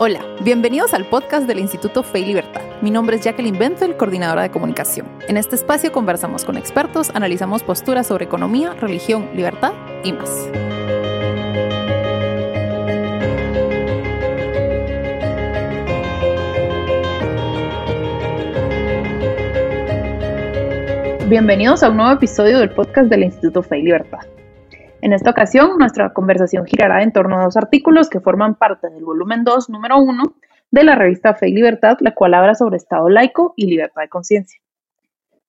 Hola, bienvenidos al podcast del Instituto Fe y Libertad. Mi nombre es Jacqueline Benfeld, coordinadora de comunicación. En este espacio conversamos con expertos, analizamos posturas sobre economía, religión, libertad y más. Bienvenidos a un nuevo episodio del podcast del Instituto Fe y Libertad. En esta ocasión, nuestra conversación girará en torno a dos artículos que forman parte del volumen 2, número 1, de la revista Fe y Libertad, la cual habla sobre Estado laico y libertad de conciencia.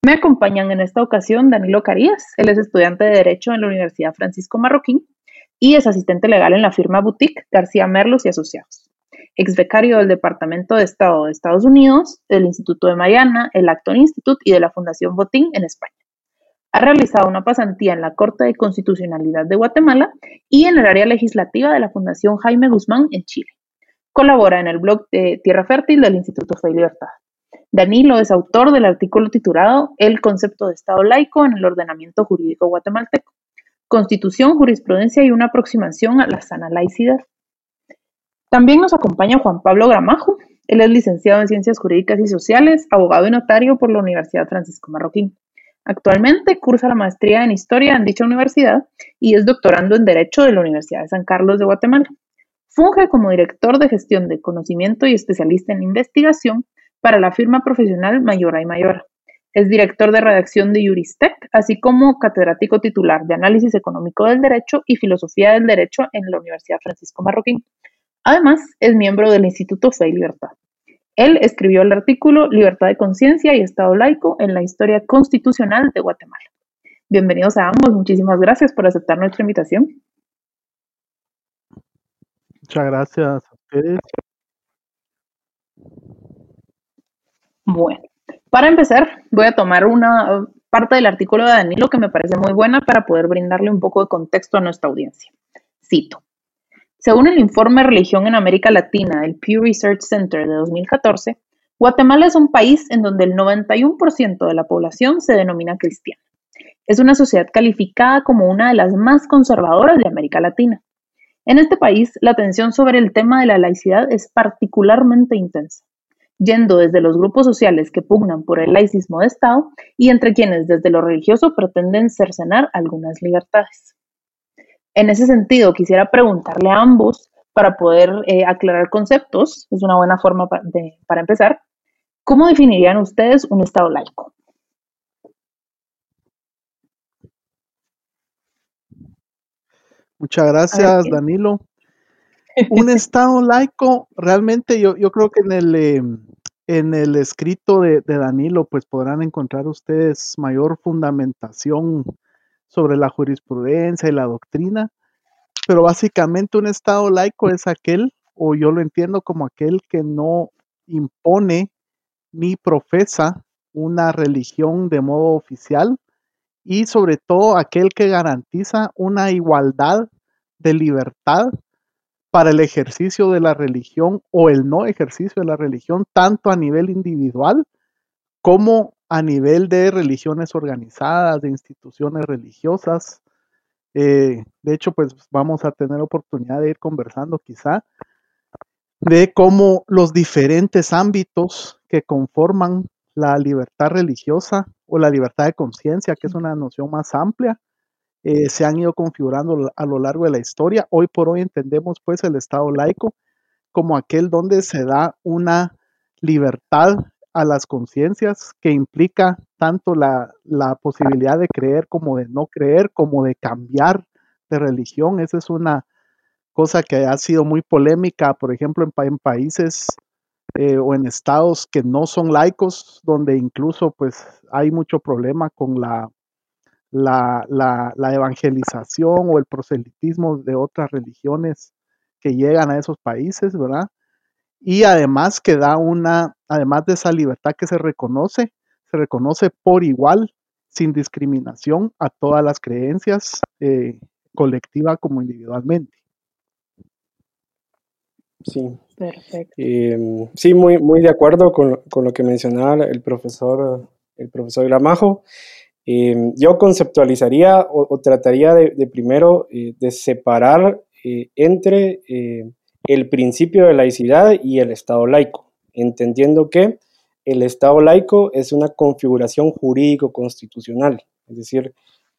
Me acompañan en esta ocasión Danilo Carías, él es estudiante de Derecho en la Universidad Francisco Marroquín y es asistente legal en la firma Boutique García Merlos y Asociados. Ex becario del Departamento de Estado de Estados Unidos, del Instituto de Mariana, el Acton Institute y de la Fundación Botín en España. Ha realizado una pasantía en la Corte de Constitucionalidad de Guatemala y en el área legislativa de la Fundación Jaime Guzmán en Chile. Colabora en el blog de Tierra Fértil del Instituto Fe y Libertad. Danilo es autor del artículo titulado El concepto de Estado laico en el ordenamiento jurídico guatemalteco. Constitución, jurisprudencia y una aproximación a la sana laicidad. También nos acompaña Juan Pablo Gramajo. Él es licenciado en Ciencias Jurídicas y Sociales, abogado y notario por la Universidad Francisco Marroquín. Actualmente cursa la maestría en Historia en dicha universidad y es doctorando en Derecho de la Universidad de San Carlos de Guatemala. Funge como director de gestión de conocimiento y especialista en investigación para la firma profesional Mayora y Mayora. Es director de redacción de Juristec, así como catedrático titular de Análisis Económico del Derecho y Filosofía del Derecho en la Universidad Francisco Marroquín. Además, es miembro del Instituto Fe y Libertad. Él escribió el artículo Libertad de conciencia y Estado laico en la historia constitucional de Guatemala. Bienvenidos a ambos, muchísimas gracias por aceptar nuestra invitación. Muchas gracias a ustedes. Bueno, para empezar, voy a tomar una parte del artículo de Danilo que me parece muy buena para poder brindarle un poco de contexto a nuestra audiencia. Cito. Según el informe Religión en América Latina del Pew Research Center de 2014, Guatemala es un país en donde el 91% de la población se denomina cristiana. Es una sociedad calificada como una de las más conservadoras de América Latina. En este país, la atención sobre el tema de la laicidad es particularmente intensa, yendo desde los grupos sociales que pugnan por el laicismo de Estado y entre quienes desde lo religioso pretenden cercenar algunas libertades. En ese sentido, quisiera preguntarle a ambos para poder eh, aclarar conceptos, es una buena forma para empezar. ¿Cómo definirían ustedes un Estado laico? Muchas gracias, Danilo. Un Estado laico, realmente yo, yo creo que en el, em, en el escrito de, de, Danilo, pues podrán encontrar ustedes mayor fundamentación sobre la jurisprudencia y la doctrina, pero básicamente un Estado laico es aquel, o yo lo entiendo como aquel que no impone ni profesa una religión de modo oficial y sobre todo aquel que garantiza una igualdad de libertad para el ejercicio de la religión o el no ejercicio de la religión, tanto a nivel individual como a nivel de religiones organizadas, de instituciones religiosas. Eh, de hecho, pues vamos a tener oportunidad de ir conversando quizá de cómo los diferentes ámbitos que conforman la libertad religiosa o la libertad de conciencia, que es una noción más amplia, eh, se han ido configurando a lo largo de la historia. Hoy por hoy entendemos pues el Estado laico como aquel donde se da una libertad a las conciencias que implica tanto la, posibilidad de creer como de no creer, como de cambiar de religión. Esa es una cosa que ha sido muy polémica, por ejemplo, en, países eh, o en estados que no son laicos, donde incluso pues hay mucho problema con la, la, la evangelización o el proselitismo de otras religiones que llegan a esos países, ¿verdad? Y además que da una, además de esa libertad que se reconoce, se reconoce por igual, sin discriminación, a todas las creencias, eh, colectiva como individualmente. Sí. Perfecto. Em, sí, muy, muy de acuerdo con, lo que mencionaba el profesor, el profesor Gramajo. Em, yo conceptualizaría o, trataría de, primero eh, de separar eh, entre el principio de laicidad y el Estado laico, entendiendo que el Estado laico es una configuración jurídico-constitucional, es decir,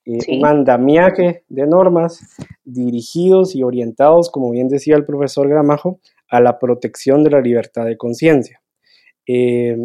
eh, un andamiaje de normas dirigidos y orientados, como bien decía el profesor Gramajo, a la protección de la libertad de conciencia. Eh,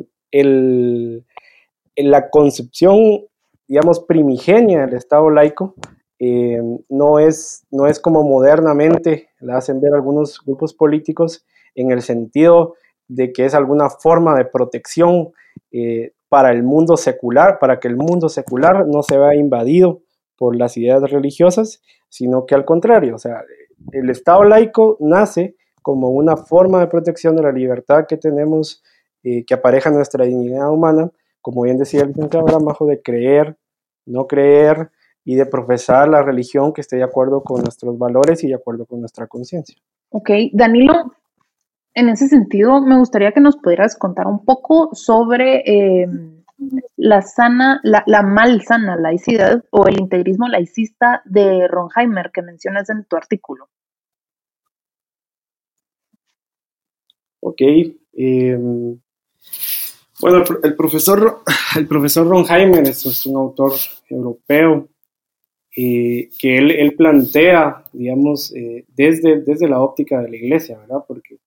la concepción, digamos, primigenia del Estado laico eh, no, es, no es como modernamente la hacen ver algunos grupos políticos en el sentido de que es alguna forma de protección eh, para el mundo secular, para que el mundo secular no se vea invadido por las ideas religiosas, sino que al contrario, o sea, el Estado laico nace como una forma de protección de la libertad que tenemos, eh, que apareja nuestra dignidad humana, como bien decía el licenciado Gramajo, de creer, no creer y de profesar la religión que esté de acuerdo con nuestros valores y de acuerdo con nuestra conciencia. Ok, Danilo, en ese sentido, me gustaría que nos pudieras contar un poco sobre eh, la sana, la, la, mal sana laicidad o el integrismo laicista de Ronheimer que mencionas en tu artículo. Ok. Em, bueno, el, profesor, el profesor Ronheimer es, un autor europeo eh, que él, plantea, digamos, eh, desde, desde la óptica de la iglesia, ¿verdad? Porque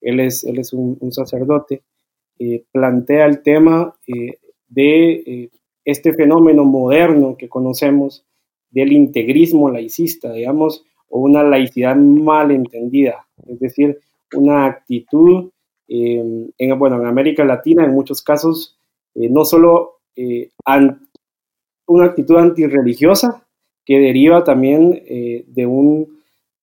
él es, él es un, sacerdote, eh, plantea el tema eh, de eh, este fenómeno moderno que conocemos del integrismo laicista, digamos, o una laicidad mal entendida, es decir, una actitud, en, bueno, en América Latina en muchos casos, no solo una actitud antirreligiosa, que deriva también de un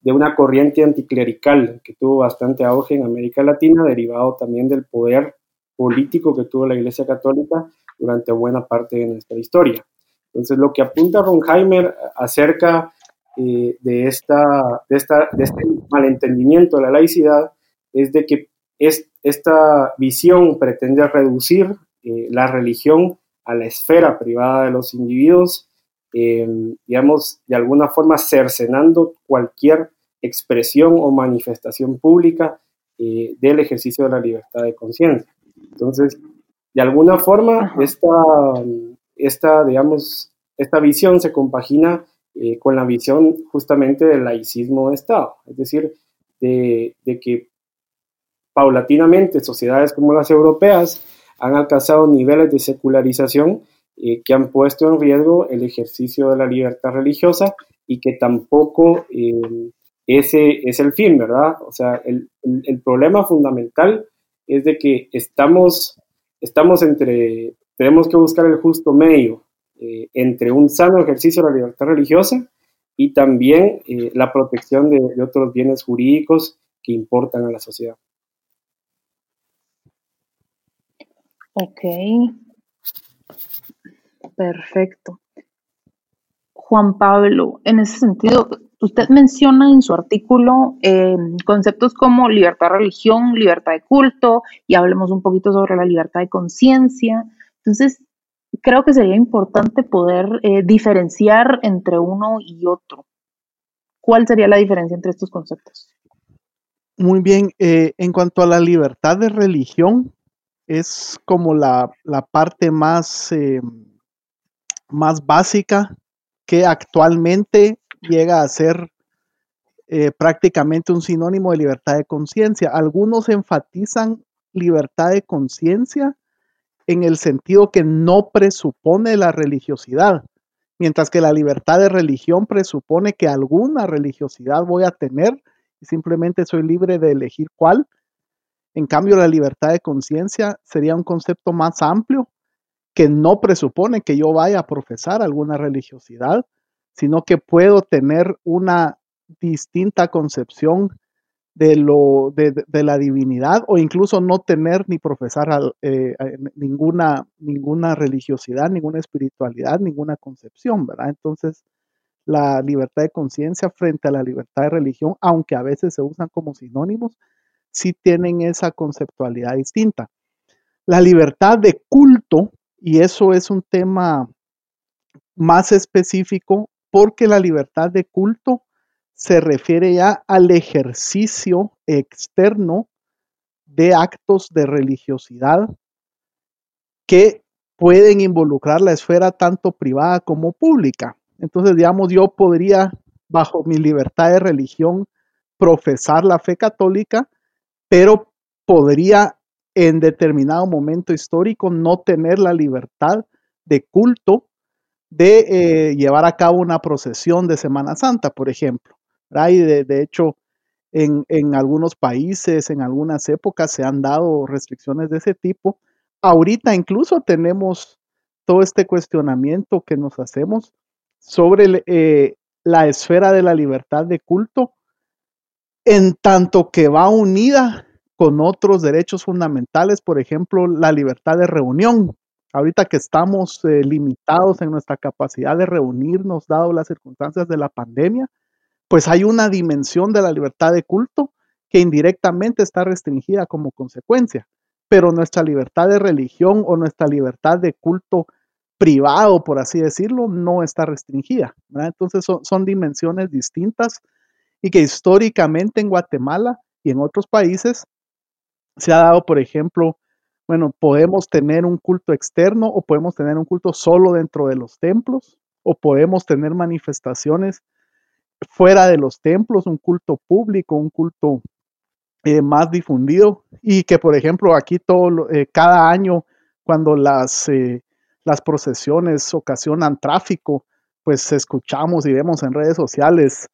de una corriente anticlerical que tuvo bastante auge en América Latina, derivado también del poder político que tuvo la Iglesia Católica durante buena parte de nuestra historia. Entonces, lo que apunta Ronheimer acerca eh, de, esta, de, esta, este malentendimiento de la laicidad es de que es, esta visión pretende reducir eh, la religión a la esfera privada de los individuos Em, digamos, de alguna forma cercenando cualquier expresión o manifestación pública eh, del ejercicio de la libertad de conciencia. Entonces, de alguna forma, esta, esta, digamos, esta visión se compagina eh, con la visión justamente del laicismo de Estado, es decir, de, de que paulatinamente sociedades como las europeas han alcanzado niveles de secularización eh, que han puesto en riesgo el ejercicio de la libertad religiosa y que tampoco eh, ese es el fin, ¿verdad? O sea, el, el, problema fundamental es de que estamos, estamos entre, tenemos que buscar el justo medio eh, entre un sano ejercicio de la libertad religiosa y también la protección de, otros bienes jurídicos que importan a la sociedad. Ok, Perfecto. Juan Pablo, en ese sentido, usted menciona en su artículo em, conceptos como libertad de religión, libertad de culto, y hablemos un poquito sobre la libertad de conciencia. Entonces, creo que sería importante poder eh, diferenciar entre uno y otro. ¿Cuál sería la diferencia entre estos conceptos? Muy bien, eh, en cuanto a la libertad de religión, es como la, parte más... Más básica que actualmente llega a ser eh, prácticamente un sinónimo de libertad de conciencia. Algunos enfatizan libertad de conciencia en el sentido que no presupone la religiosidad, mientras que la libertad de religión presupone que alguna religiosidad voy a tener y simplemente soy libre de elegir cuál. En cambio, la libertad de conciencia sería un concepto más amplio que no presupone que yo vaya a profesar alguna religiosidad, sino que puedo tener una distinta concepción de, lo, de, la divinidad o incluso no tener ni profesar eh, ninguna, ninguna religiosidad, ninguna espiritualidad, ninguna concepción, ¿verdad? Entonces, la libertad de conciencia frente a la libertad de religión, aunque a veces se usan como sinónimos, sí tienen esa conceptualidad distinta. La libertad de culto y eso es un tema más específico porque la libertad de culto se refiere ya al ejercicio externo de actos de religiosidad que pueden involucrar la esfera tanto privada como pública. Entonces, digamos, yo podría, bajo mi libertad de religión, profesar la fe católica, pero podría en determinado momento histórico no tener la libertad de culto de eh, llevar a cabo una procesión de Semana Santa, por ejemplo. Y de, hecho, en, en, algunos países, en algunas épocas, se han dado restricciones de ese tipo. Ahorita incluso tenemos todo este cuestionamiento que nos hacemos sobre eh, la esfera de la libertad de culto, en tanto que va unida con otros derechos fundamentales, por ejemplo, la libertad de reunión. Ahorita que estamos eh, limitados en nuestra capacidad de reunirnos, dado las circunstancias de la pandemia, pues hay una dimensión de la libertad de culto que indirectamente está restringida como consecuencia, pero nuestra libertad de religión o nuestra libertad de culto privado, por así decirlo, no está restringida. Entonces son, son dimensiones distintas y que históricamente en Guatemala y en otros países se ha dado, por ejemplo, bueno, podemos tener un culto externo o podemos tener un culto solo dentro de los templos o podemos tener manifestaciones fuera de los templos, un culto público, un culto eh, más difundido y que, por ejemplo, aquí todo, eh, cada año cuando las, eh, las procesiones ocasionan tráfico, pues escuchamos y vemos en redes sociales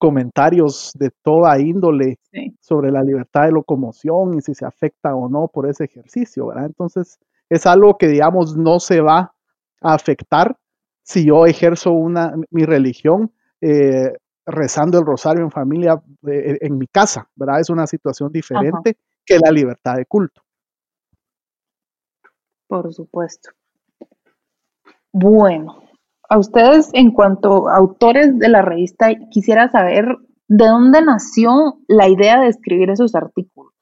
comentarios de toda índole sobre la libertad de locomoción y si se afecta o no por ese ejercicio, ¿verdad? Entonces, es algo que, digamos, no se va a afectar si yo ejerzo una, mi religión eh, rezando el rosario en familia eh, en mi casa, ¿verdad? Es una situación diferente que la libertad de culto. Por supuesto. Bueno, a ustedes, en cuanto a autores de la revista, quisiera saber de dónde nació la idea de escribir esos artículos.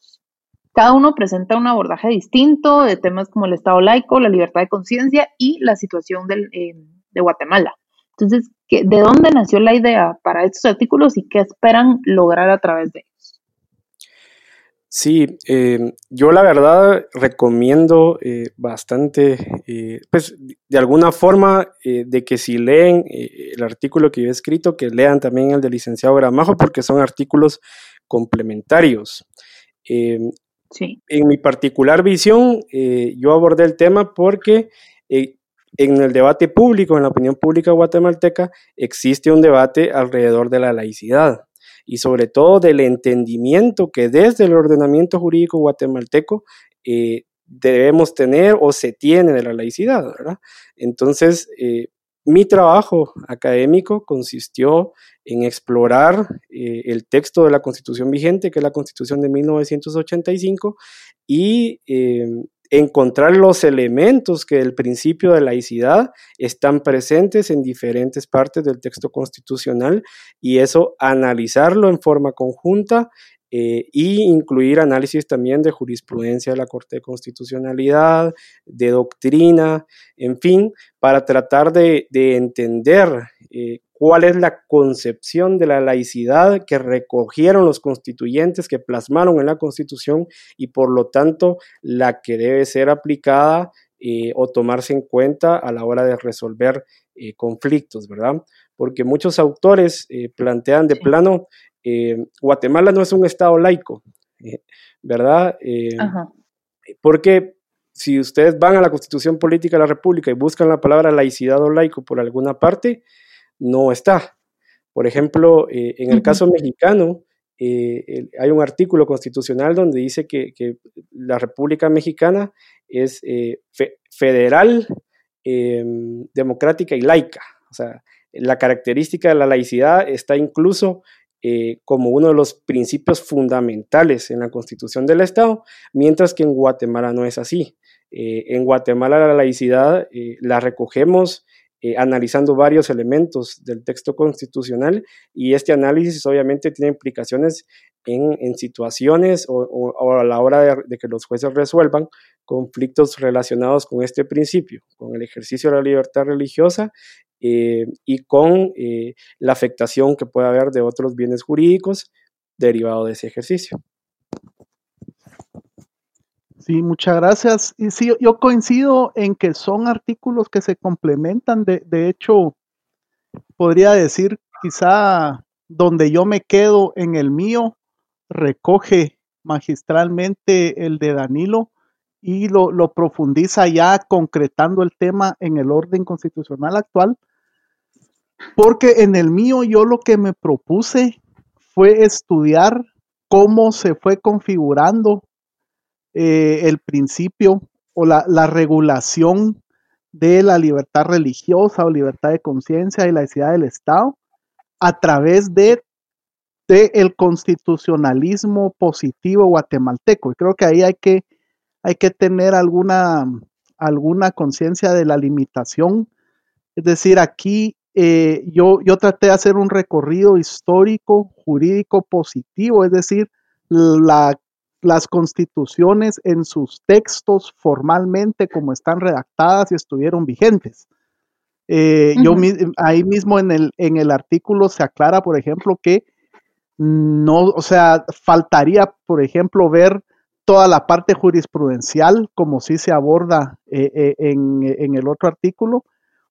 Cada uno presenta un abordaje distinto de temas como el Estado laico, la libertad de conciencia y la situación eh, de Guatemala. Entonces, ¿de dónde nació la idea para estos artículos y qué esperan lograr a través de ellos? Sí, eh, yo la verdad recomiendo eh, bastante, eh, pues de alguna forma, de que si leen el artículo que yo he escrito, que lean también el del licenciado Gramajo, porque son artículos complementarios. sí. En mi particular visión, yo abordé el tema porque en el debate público, en la opinión pública guatemalteca, existe un debate alrededor de la laicidad y sobre todo del entendimiento que desde el ordenamiento jurídico guatemalteco eh, debemos tener o se tiene de la laicidad, ¿verdad? Entonces, eh, mi trabajo académico consistió en explorar eh, el texto de la constitución vigente, que es la constitución de 1985, y encontrar los elementos que del principio de laicidad están presentes en diferentes partes del texto constitucional y eso analizarlo en forma conjunta e incluir análisis también de jurisprudencia de la Corte de Constitucionalidad, de doctrina, en fin, para tratar de, entender eh, cuál es la concepción de la laicidad que recogieron los constituyentes, que plasmaron en la Constitución y por lo tanto la que debe ser aplicada eh, o tomarse en cuenta a la hora de resolver eh, conflictos, ¿verdad? Porque muchos autores eh, plantean de plano, Guatemala no es un Estado laico, ¿verdad? Porque si ustedes van a la Constitución Política de la República y buscan la palabra laicidad o laico por alguna parte, no está. Por ejemplo, eh, en el caso mexicano, eh, hay un artículo constitucional donde dice que, la República Mexicana es eh, federal, em, democrática y laica. O sea, la característica de la laicidad está incluso como uno de los principios fundamentales en la constitución del Estado, mientras que en Guatemala no es así. en Guatemala la laicidad la recogemos eh, analizando varios elementos del texto constitucional y este análisis obviamente tiene implicaciones en, situaciones o, a la hora de, que los jueces resuelvan conflictos relacionados con este principio, con el ejercicio de la libertad religiosa eh, y con eh, la afectación que puede haber de otros bienes jurídicos derivados de ese ejercicio. Sí, muchas gracias. Y sí, yo coincido en que son artículos que se complementan. De, de hecho, podría decir quizá donde yo me quedo en el mío, recoge magistralmente el de Danilo y lo, lo, profundiza ya concretando el tema en el orden constitucional actual, porque en el mío yo lo que me propuse fue estudiar cómo se fue configurando eh, el principio o la, la, regulación de la libertad religiosa o libertad de conciencia y laicidad del Estado a través de, de, el constitucionalismo positivo guatemalteco. Y creo que ahí hay que, hay que tener alguna, alguna conciencia de la limitación. Es decir, aquí eh, yo, yo traté de hacer un recorrido histórico, jurídico positivo, es decir, la, las constituciones en sus textos formalmente como están redactadas y estuvieron vigentes. Eh, uh -huh. Yo ahí mismo en el, en el artículo se aclara, por ejemplo, que no, o sea, faltaría, por ejemplo, ver toda la parte jurisprudencial, como sí se aborda eh, eh, en, en, el otro artículo,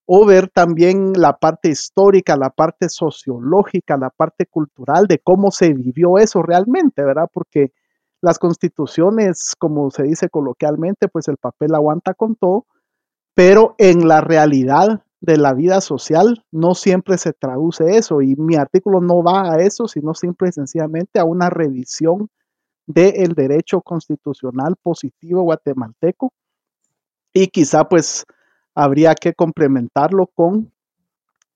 o ver también la parte histórica, la parte sociológica, la parte cultural de cómo se vivió eso realmente, ¿verdad? Porque las constituciones, como se dice coloquialmente, pues el papel aguanta con todo, pero en la realidad de la vida social no siempre se traduce eso y mi artículo no va a eso, sino simple y sencillamente a una revisión del derecho constitucional positivo guatemalteco y quizá pues habría que complementarlo con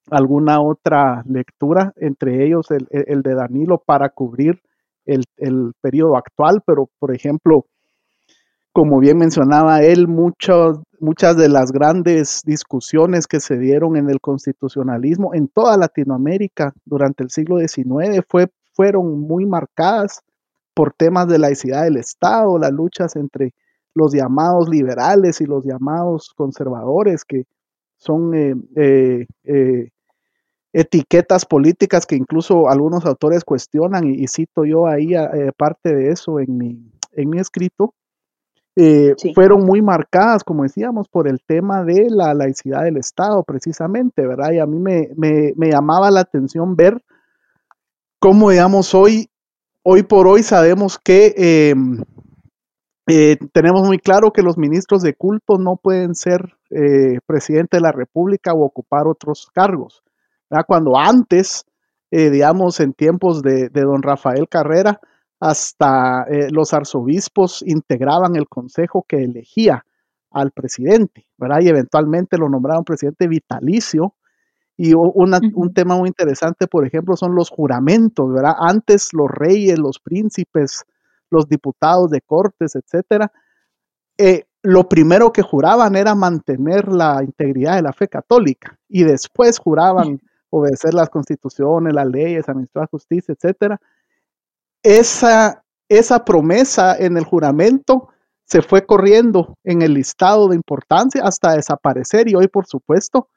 alguna otra lectura, entre ellos el, el de Danilo para cubrir el, el, periodo actual, pero por ejemplo, como bien mencionaba él, muchas de las grandes discusiones que se dieron en el constitucionalismo en toda Latinoamérica durante el siglo XIX fue, fueron muy marcadas por temas de laicidad del Estado, las luchas entre los llamados liberales y los llamados conservadores, que son eh, eh, eh, etiquetas políticas que incluso algunos autores cuestionan, y, y cito yo ahí eh, parte de eso en mi, en mi escrito, eh, sí. fueron muy marcadas, como decíamos, por el tema de la laicidad del Estado, precisamente, ¿verdad? Y a mí me, me, me llamaba la atención ver cómo, digamos, hoy, hoy por hoy sabemos que eh, eh, tenemos muy claro que los ministros de culto no pueden ser eh, presidente de la República o ocupar otros cargos. ¿Verdad? Cuando antes, eh, digamos, en tiempos de, de, don Rafael Carrera, hasta eh, los arzobispos integraban el consejo que elegía al presidente, ¿verdad? Y eventualmente lo nombraron presidente vitalicio. Y una, un tema muy interesante, por ejemplo, son los juramentos, ¿verdad? Antes los reyes, los príncipes, los diputados de cortes, etcétera, eh, lo primero que juraban era mantener la integridad de la fe católica y después juraban obedecer las constituciones, las leyes, administrar justicia, etcétera. Esa, esa promesa en el juramento se fue corriendo en el listado de importancia hasta desaparecer y hoy, por supuesto,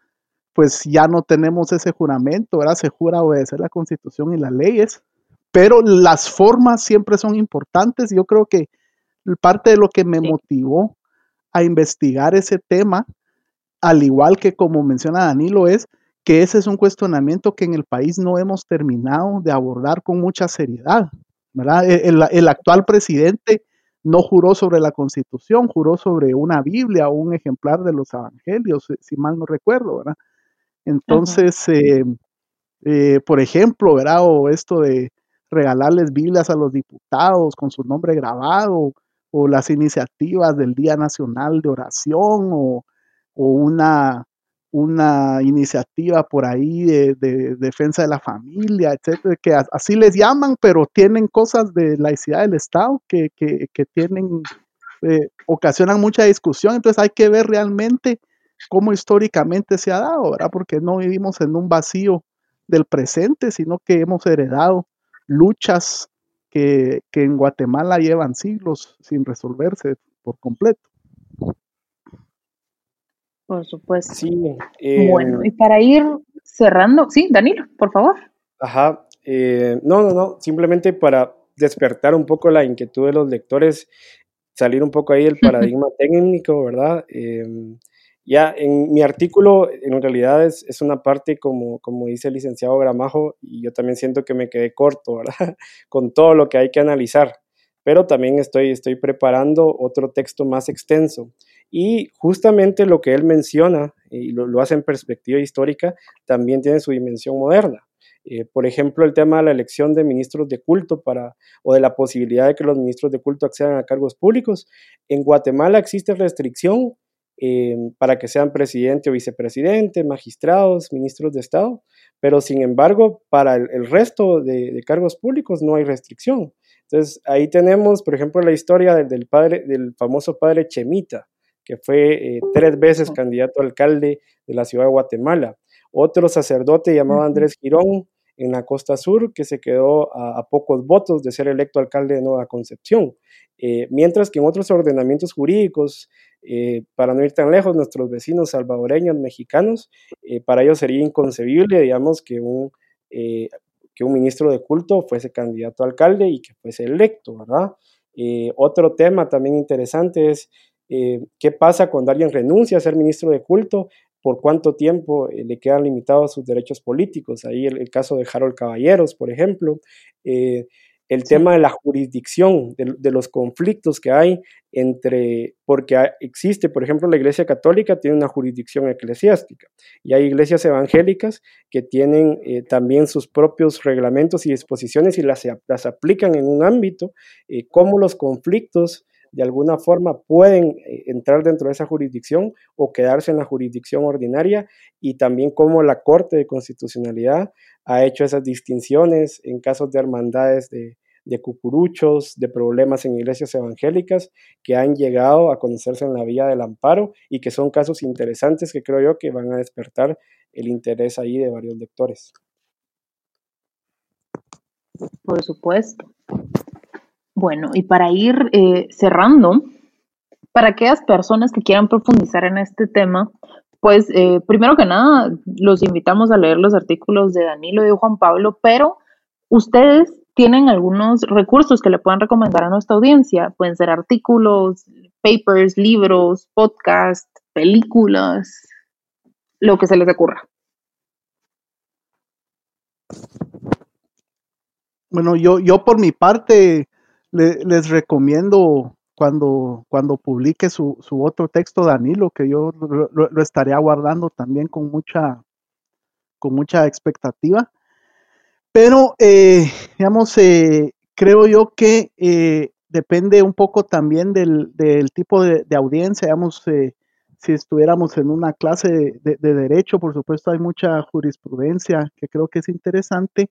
pues ya no tenemos ese juramento, ¿verdad? Se jura obedecer la constitución y las leyes, pero las formas siempre son importantes. Yo creo que parte de lo que me sí. motivó a investigar ese tema, al igual que como menciona Danilo, es que ese es un cuestionamiento que en el país no hemos terminado de abordar con mucha seriedad. ¿verdad? E, el, el, actual presidente no juró sobre la constitución, juró sobre una Biblia o un ejemplar de los evangelios, si mal no recuerdo, ¿verdad? Entonces, eh, eh, por ejemplo, ¿verdad? O esto de regalarles Biblias a los diputados con su nombre grabado, o las iniciativas del Día Nacional de Oración, o, o una, una iniciativa por ahí de, de, defensa de la familia, etcétera, que así les llaman, pero tienen cosas de laicidad del Estado que, que, que tienen, eh, ocasionan mucha discusión, entonces hay que ver realmente cómo históricamente se ha dado, ¿verdad? Porque no vivimos en un vacío del presente, sino que hemos heredado luchas que, que en Guatemala llevan siglos sin resolverse por completo. Por supuesto. Sí. bueno, em, y para ir cerrando, sí, Danilo, por favor. Ajá. Eh, no, no, no, simplemente para despertar un poco la inquietud de los lectores, salir un poco ahí del paradigma técnico, ¿verdad? Em, ya en mi artículo, en realidad es, es, una parte, como, como dice el licenciado Gramajo, y yo también siento que me quedé corto, ¿verdad? Con todo lo que hay que analizar, pero también estoy, estoy preparando otro texto más extenso. Y justamente lo que él menciona, y lo, hace en perspectiva histórica, también tiene su dimensión moderna. Eh, por ejemplo, el tema de la elección de ministros de culto para, o de la posibilidad de que los ministros de culto accedan a cargos públicos. En Guatemala existe restricción eh, para que sean presidente o vicepresidente, magistrados, ministros de Estado, pero sin embargo, para el, resto de, cargos públicos no hay restricción. Entonces, ahí tenemos, por ejemplo, la historia del, padre, del famoso padre Chemita, que fue eh, tres veces candidato a alcalde de la ciudad de Guatemala. Otro sacerdote llamado Andrés Girón, en la costa sur, que se quedó a, pocos votos de ser electo alcalde de Nueva Concepción. Eh, mientras que en otros ordenamientos jurídicos, eh, para no ir tan lejos, nuestros vecinos salvadoreños, mexicanos, para ellos sería inconcebible, digamos, que un, que un ministro de culto fuese candidato a alcalde y que fuese electo, ¿verdad? otro tema también interesante es qué pasa cuando alguien renuncia a ser ministro de culto por cuánto tiempo eh, le quedan limitados sus derechos políticos. Ahí el, caso de Harold Caballeros, por ejemplo. Eh, el tema de la jurisdicción, de, los conflictos que hay entre, porque existe, por ejemplo, la Iglesia Católica tiene una jurisdicción eclesiástica y hay iglesias evangélicas que tienen eh, también sus propios reglamentos y disposiciones y las, las aplican en un ámbito, como los conflictos de alguna forma pueden eh, entrar dentro de esa jurisdicción o quedarse en la jurisdicción ordinaria y también cómo la Corte de Constitucionalidad ha hecho esas distinciones en casos de hermandades de, cucuruchos, de problemas en iglesias evangélicas que han llegado a conocerse en la vía del amparo y que son casos interesantes que creo yo que van a despertar el interés ahí de varios lectores. Por supuesto. Bueno, y para ir eh, cerrando, para aquellas personas que quieran profundizar en este tema, pues eh, primero que nada, los invitamos a leer los artículos de Danilo y de Juan Pablo, pero ustedes tienen algunos recursos que le puedan recomendar a nuestra audiencia. Pueden ser artículos, papers, libros, podcasts, películas, lo que se les ocurra. Bueno, yo, yo por mi parte, les recomiendo cuando, cuando publique su, su, otro texto, Danilo, que yo lo, estaré aguardando también con mucha, con mucha expectativa. Pero, eh, digamos, eh, creo yo que eh, depende un poco también del, del tipo de, audiencia, digamos, si estuviéramos en una clase de, de, derecho, por supuesto hay mucha jurisprudencia que creo que es interesante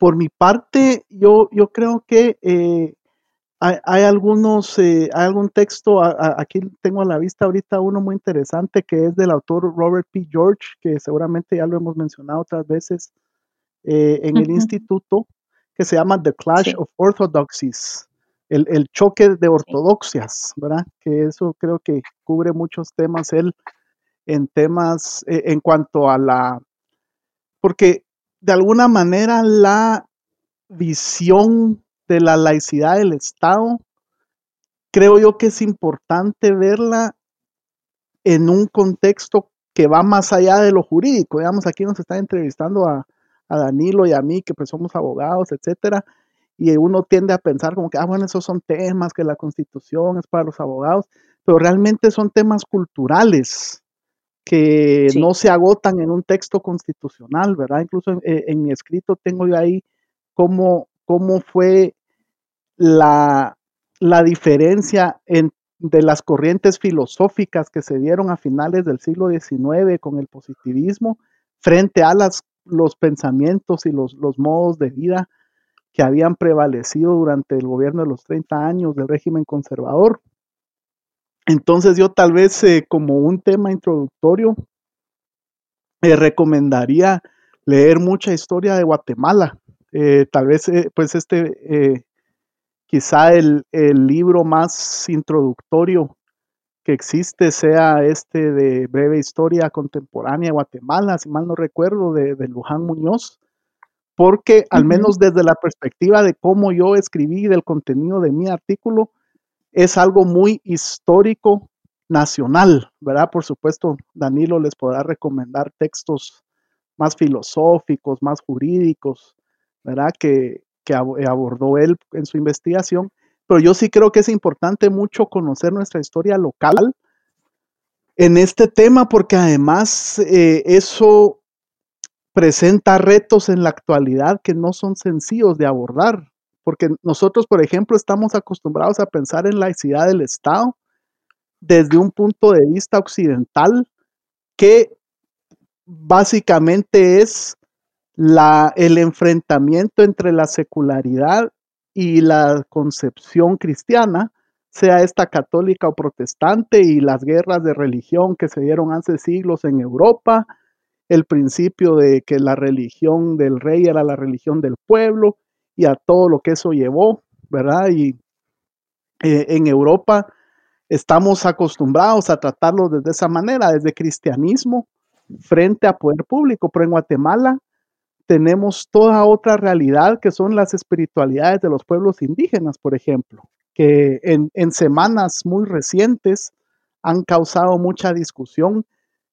por mi parte, yo, yo creo que eh, hay, algunos, eh, hay algún texto, aquí tengo a la vista ahorita uno muy interesante que es del autor Robert P. George, que seguramente ya lo hemos mencionado otras veces eh, en el instituto, que se llama The Clash of Orthodoxies, el, choque de ortodoxias, ¿verdad? Que eso creo que cubre muchos temas él en temas, en cuanto a la, porque de alguna manera la visión de la laicidad del Estado, creo yo que es importante verla en un contexto que va más allá de lo jurídico. Digamos, aquí nos está entrevistando a, Danilo y a mí, que pues somos abogados, etcétera, y uno tiende a pensar como que, ah, bueno, esos son temas que la constitución es para los abogados, pero realmente son temas culturales que no se agotan en un texto constitucional, ¿verdad? Incluso en, eh, mi escrito tengo yo ahí cómo, cómo fue la, diferencia de las corrientes filosóficas que se dieron a finales del siglo XIX con el positivismo frente a las, los pensamientos y los, los modos de vida que habían prevalecido durante el gobierno de los 30 años del régimen conservador. Entonces yo tal vez eh, como un tema introductorio eh, recomendaría leer mucha historia de Guatemala. Eh, tal vez pues este quizá el, libro más introductorio que existe sea este de Breve Historia Contemporánea de Guatemala, si mal no recuerdo, de, Luján Muñoz, porque al menos desde la perspectiva de cómo yo escribí del contenido de mi artículo, es algo muy histórico nacional, ¿verdad? Por supuesto, Danilo les podrá recomendar textos más filosóficos, más jurídicos, ¿verdad? Que, que abordó él en su investigación, pero yo sí creo que es importante mucho conocer nuestra historia local en este tema porque además eh, eso presenta retos en la actualidad que no son sencillos de abordar, porque nosotros, por ejemplo, estamos acostumbrados a pensar en laicidad del Estado desde un punto de vista occidental que básicamente es la, el enfrentamiento entre la secularidad y la concepción cristiana, sea esta católica o protestante, y las guerras de religión que se dieron hace siglos en Europa, el principio de que la religión del rey era la religión del pueblo y a todo lo que eso llevó, ¿verdad? Y eh, en Europa estamos acostumbrados a tratarlo desde esa manera, desde cristianismo frente a poder público, pero en Guatemala tenemos toda otra realidad que son las espiritualidades de los pueblos indígenas, por ejemplo, que en, semanas muy recientes han causado mucha discusión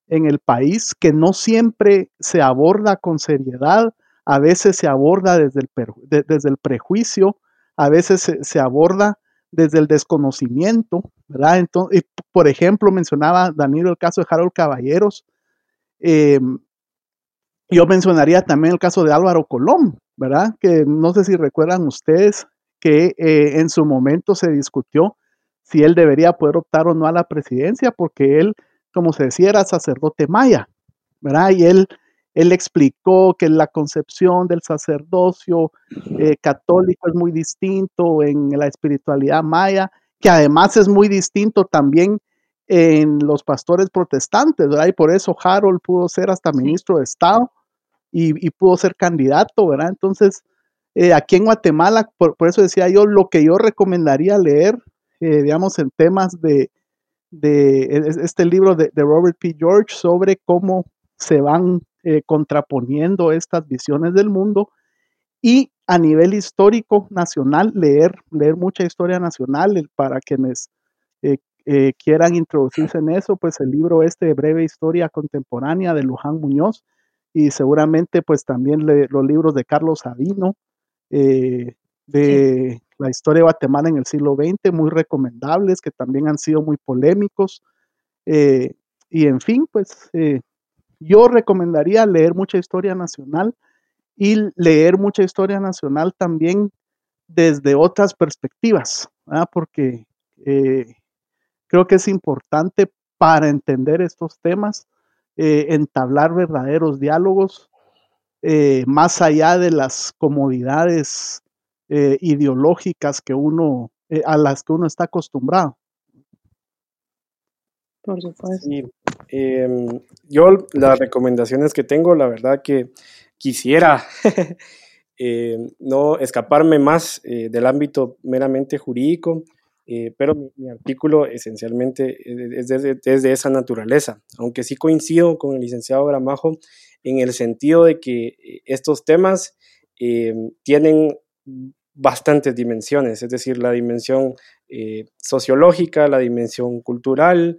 en el país, que no siempre se aborda con seriedad, a veces se aborda desde el, desde el prejuicio, a veces se, aborda desde el desconocimiento, ¿verdad? Entonces, por ejemplo, mencionaba Danilo el caso de Harold Caballeros, eh, yo mencionaría también el caso de Álvaro Colón, ¿verdad? Que no sé si recuerdan ustedes que eh, en su momento se discutió si él debería poder optar o no a la presidencia, porque él, como se decía, era sacerdote maya, ¿verdad? Y él, él explicó que la concepción del sacerdocio eh, católico es muy distinto en la espiritualidad maya, que además es muy distinto también en los pastores protestantes, ¿verdad? Y por eso Harold pudo ser hasta ministro de Estado y, pudo ser candidato, ¿verdad? Entonces, eh, aquí en Guatemala, por, eso decía yo, lo que yo recomendaría leer, eh, digamos, en temas de, este libro de, Robert P. George sobre cómo se van eh, contraponiendo estas visiones del mundo y a nivel histórico nacional, leer, leer mucha historia nacional para quienes quieran introducirse en eso, pues el libro este de breve historia contemporánea de Luján Muñoz, y seguramente pues también los libros de Carlos Sabino, eh, de la historia de Guatemala en el siglo XX, muy recomendables, que también han sido muy polémicos. Eh, y en fin, pues eh, yo recomendaría leer mucha historia nacional y leer mucha historia nacional también desde otras perspectivas, porque creo que es importante para entender estos temas eh, entablar verdaderos diálogos eh, más allá de las comodidades eh, ideológicas que uno, a las que uno está acostumbrado. Por supuesto. Em, yo las recomendaciones que tengo, la verdad que quisiera no escaparme más del ámbito meramente jurídico eh, pero mi, artículo esencialmente es de, esa naturaleza, aunque sí coincido con el licenciado Gramajo en el sentido de que eh, estos temas eh, tienen bastantes dimensiones, es decir, la dimensión sociológica, la dimensión cultural,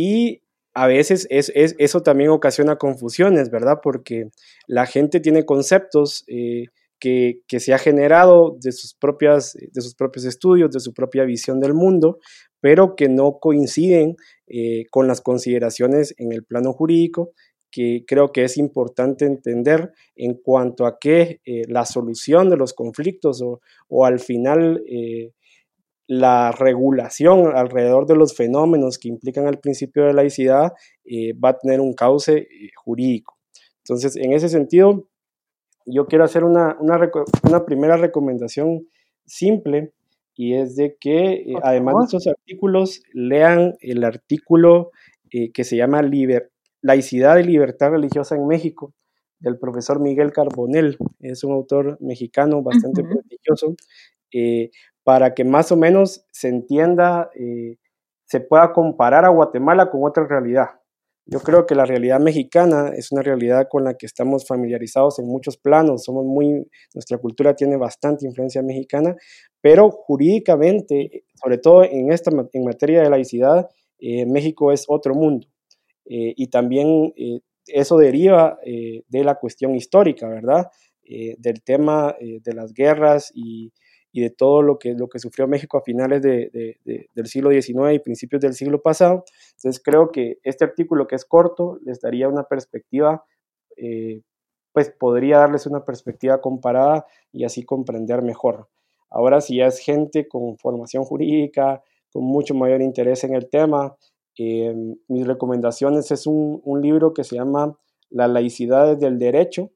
y a veces es, eso también ocasiona confusiones, ¿verdad? Porque la gente tiene conceptos que, se ha generado de sus, propias, de sus propios estudios, de su propia visión del mundo, pero que no coinciden eh, con las consideraciones en el plano jurídico, que creo que es importante entender en cuanto a que eh, la solución de los conflictos o, al final eh, la regulación alrededor de los fenómenos que implican el principio de laicidad va a tener un cauce jurídico. Entonces, en ese sentido, yo quiero hacer una, una, primera recomendación simple y es de que eh, además de estos artículos lean el artículo eh, que se llama Laicidad y Libertad Religiosa en México del profesor Miguel Carbonell. Es un autor mexicano bastante prestigioso, eh, para que más o menos se entienda se pueda comparar a Guatemala con otra realidad. Yo creo que la realidad mexicana es una realidad con la que estamos familiarizados en muchos planos, somos muy, nuestra cultura tiene bastante influencia mexicana, pero jurídicamente, sobre todo en esta en materia de laicidad, eh, México es otro mundo. Eh, y también eh, eso deriva de la cuestión histórica, ¿verdad? del tema de las guerras y, y de todo lo que, lo que sufrió México a finales de, del siglo XIX y principios del siglo pasado. Entonces creo que este artículo que es corto les daría una perspectiva, eh, pues podría darles una perspectiva comparada y así comprender mejor. Ahora si ya es gente con formación jurídica, con mucho mayor interés en el tema, eh, mis recomendaciones es un, un libro que se llama La laicidad del derecho,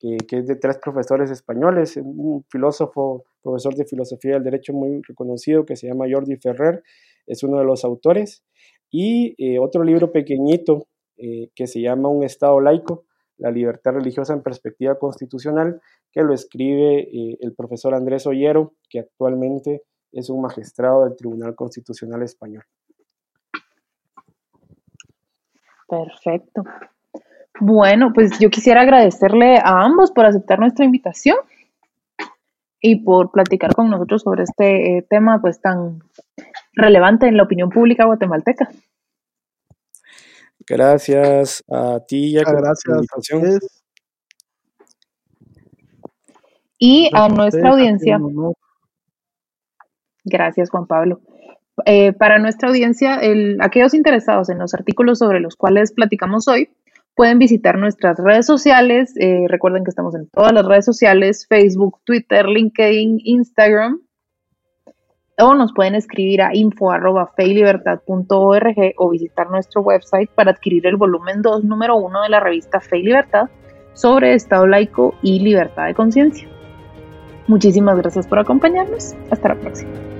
que es de tres profesores españoles, un filósofo, profesor de filosofía del derecho muy reconocido que se llama Jordi Ferrer, es uno de los autores, y eh, otro libro pequeñito eh, que se llama Un Estado laico, la libertad religiosa en perspectiva constitucional, que lo escribe eh, el profesor Andrés Ollero, que actualmente es un magistrado del Tribunal Constitucional Español. Perfecto. Bueno, pues yo quisiera agradecerle a ambos por aceptar nuestra invitación y por platicar con nosotros sobre este eh, tema pues tan relevante en la opinión pública guatemalteca. Gracias a ti, y Gracias. y a nuestra audiencia. Gracias, Juan Pablo. Eh, para nuestra audiencia, aquellos interesados en los artículos sobre los cuales platicamos hoy, Pueden visitar nuestras redes sociales. Eh, recuerden que estamos en todas las redes sociales, Facebook, Twitter, LinkedIn, Instagram. O nos pueden escribir a info.feylibertad.org o visitar nuestro website para adquirir el volumen 2, número 1 de la revista Fe Libertad sobre Estado laico y libertad de conciencia. Muchísimas gracias por acompañarnos. Hasta la próxima.